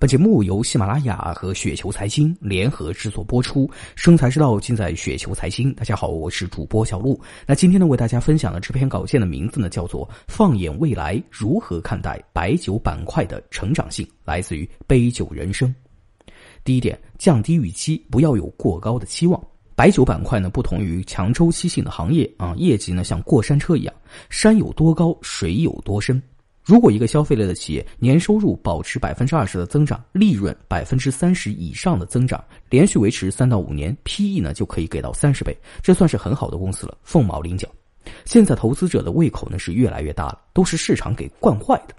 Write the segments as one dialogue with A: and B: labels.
A: 本节目由喜马拉雅和雪球财经联合制作播出，生财之道尽在雪球财经。大家好，我是主播小璐。那今天呢，为大家分享的这篇稿件的名字呢，叫做《放眼未来，如何看待白酒板块的成长性》，来自于杯酒人生。第一点，降低预期，不要有过高的期望。白酒板块呢，不同于强周期性的行业啊，业绩呢像过山车一样，山有多高，水有多深。如果一个消费类的企业年收入保持百分之二十的增长，利润百分之三十以上的增长，连续维持三到五年，P/E 呢就可以给到三十倍，这算是很好的公司了，凤毛麟角。现在投资者的胃口呢是越来越大了，都是市场给惯坏的，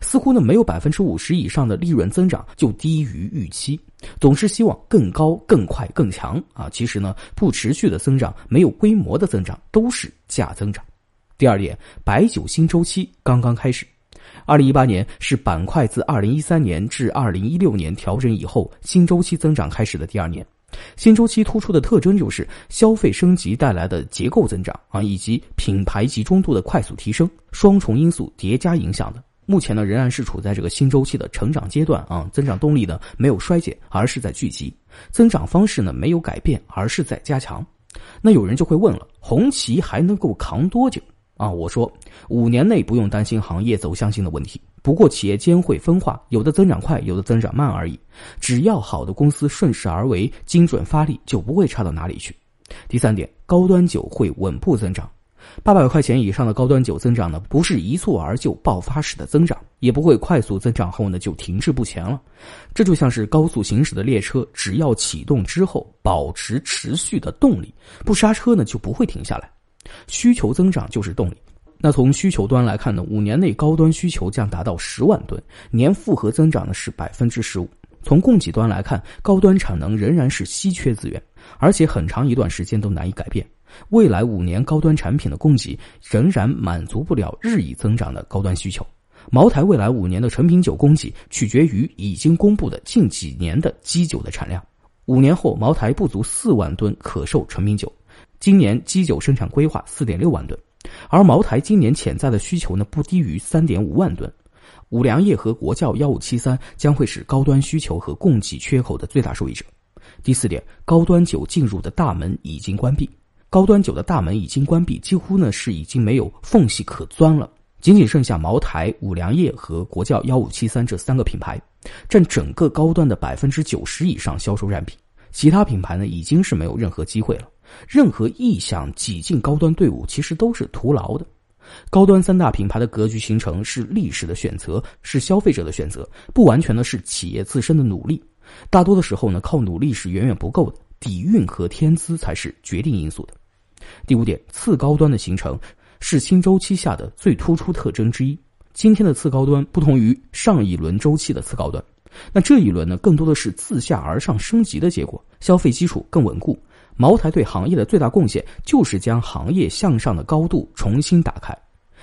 A: 似乎呢没有百分之五十以上的利润增长就低于预期，总是希望更高、更快、更强啊。其实呢，不持续的增长，没有规模的增长都是假增长。第二点，白酒新周期刚刚开始。二零一八年是板块自二零一三年至二零一六年调整以后新周期增长开始的第二年。新周期突出的特征就是消费升级带来的结构增长啊，以及品牌集中度的快速提升，双重因素叠加影响的。目前呢，仍然是处在这个新周期的成长阶段啊，增长动力呢没有衰减，而是在聚集；增长方式呢没有改变，而是在加强。那有人就会问了，红旗还能够扛多久？啊，我说五年内不用担心行业走向性的问题。不过企业间会分化，有的增长快，有的增长慢而已。只要好的公司顺势而为，精准发力，就不会差到哪里去。第三点，高端酒会稳步增长。八百块钱以上的高端酒增长呢，不是一蹴而就爆发式的增长，也不会快速增长后呢就停滞不前了。这就像是高速行驶的列车，只要启动之后保持持续的动力，不刹车呢就不会停下来。需求增长就是动力。那从需求端来看呢，五年内高端需求将达到十万吨，年复合增长呢是百分之十五。从供给端来看，高端产能仍然是稀缺资源，而且很长一段时间都难以改变。未来五年高端产品的供给仍然满足不了日益增长的高端需求。茅台未来五年的成品酒供给取决于已经公布的近几年的基酒的产量。五年后，茅台不足四万吨可售成品酒。今年基酒生产规划四点六万吨，而茅台今年潜在的需求呢不低于三点五万吨。五粮液和国窖幺五七三将会是高端需求和供给缺口的最大受益者。第四点，高端酒进入的大门已经关闭，高端酒的大门已经关闭，几乎呢是已经没有缝隙可钻了，仅仅剩下茅台、五粮液和国窖幺五七三这三个品牌，占整个高端的百分之九十以上销售占比，其他品牌呢已经是没有任何机会了。任何意想挤进高端队伍，其实都是徒劳的。高端三大品牌的格局形成是历史的选择，是消费者的选择，不完全的是企业自身的努力。大多的时候呢，靠努力是远远不够的，底蕴和天资才是决定因素的。第五点，次高端的形成是新周期下的最突出特征之一。今天的次高端不同于上一轮周期的次高端，那这一轮呢，更多的是自下而上升级的结果，消费基础更稳固。茅台对行业的最大贡献就是将行业向上的高度重新打开，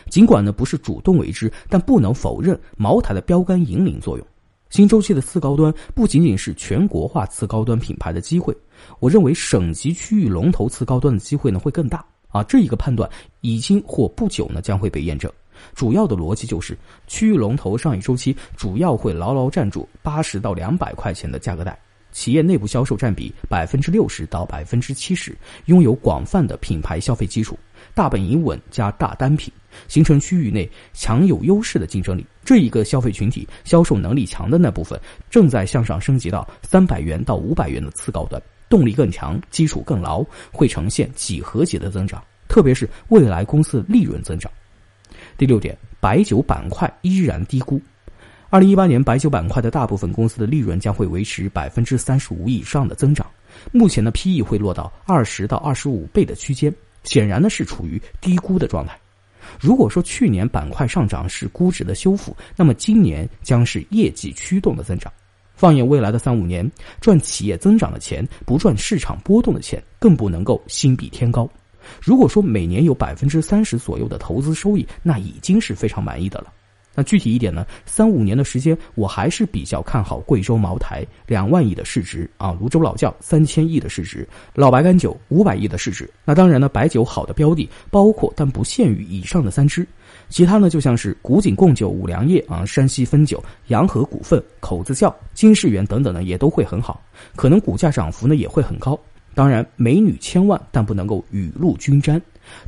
A: 尽管呢不是主动为之，但不能否认茅台的标杆引领作用。新周期的次高端不仅仅是全国化次高端品牌的机会，我认为省级区域龙头次高端的机会呢会更大啊！这一个判断已经或不久呢将会被验证。主要的逻辑就是区域龙头上一周期主要会牢牢站住八十到两百块钱的价格带。企业内部销售占比百分之六十到百分之七十，拥有广泛的品牌消费基础，大本营稳加大单品，形成区域内强有优势的竞争力。这一个消费群体销售能力强的那部分，正在向上升级到三百元到五百元的次高端，动力更强，基础更牢，会呈现几何级的增长，特别是未来公司利润增长。第六点，白酒板块依然低估。二零一八年白酒板块的大部分公司的利润将会维持百分之三十五以上的增长，目前的 PE 会落到二十到二十五倍的区间，显然呢是处于低估的状态。如果说去年板块上涨是估值的修复，那么今年将是业绩驱动的增长。放眼未来的三五年，赚企业增长的钱，不赚市场波动的钱，更不能够心比天高。如果说每年有百分之三十左右的投资收益，那已经是非常满意的了。那具体一点呢？三五年的时间，我还是比较看好贵州茅台两万亿的市值啊，泸州老窖三千亿的市值，老白干酒五百亿的市值。那当然呢，白酒好的标的包括但不限于以上的三支，其他呢，就像是古井贡酒、五粮液啊、山西汾酒、洋河股份、口子窖、金世元等等呢，也都会很好，可能股价涨幅呢也会很高。当然，美女千万，但不能够雨露均沾。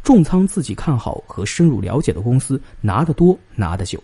A: 重仓自己看好和深入了解的公司，拿得多，拿得久。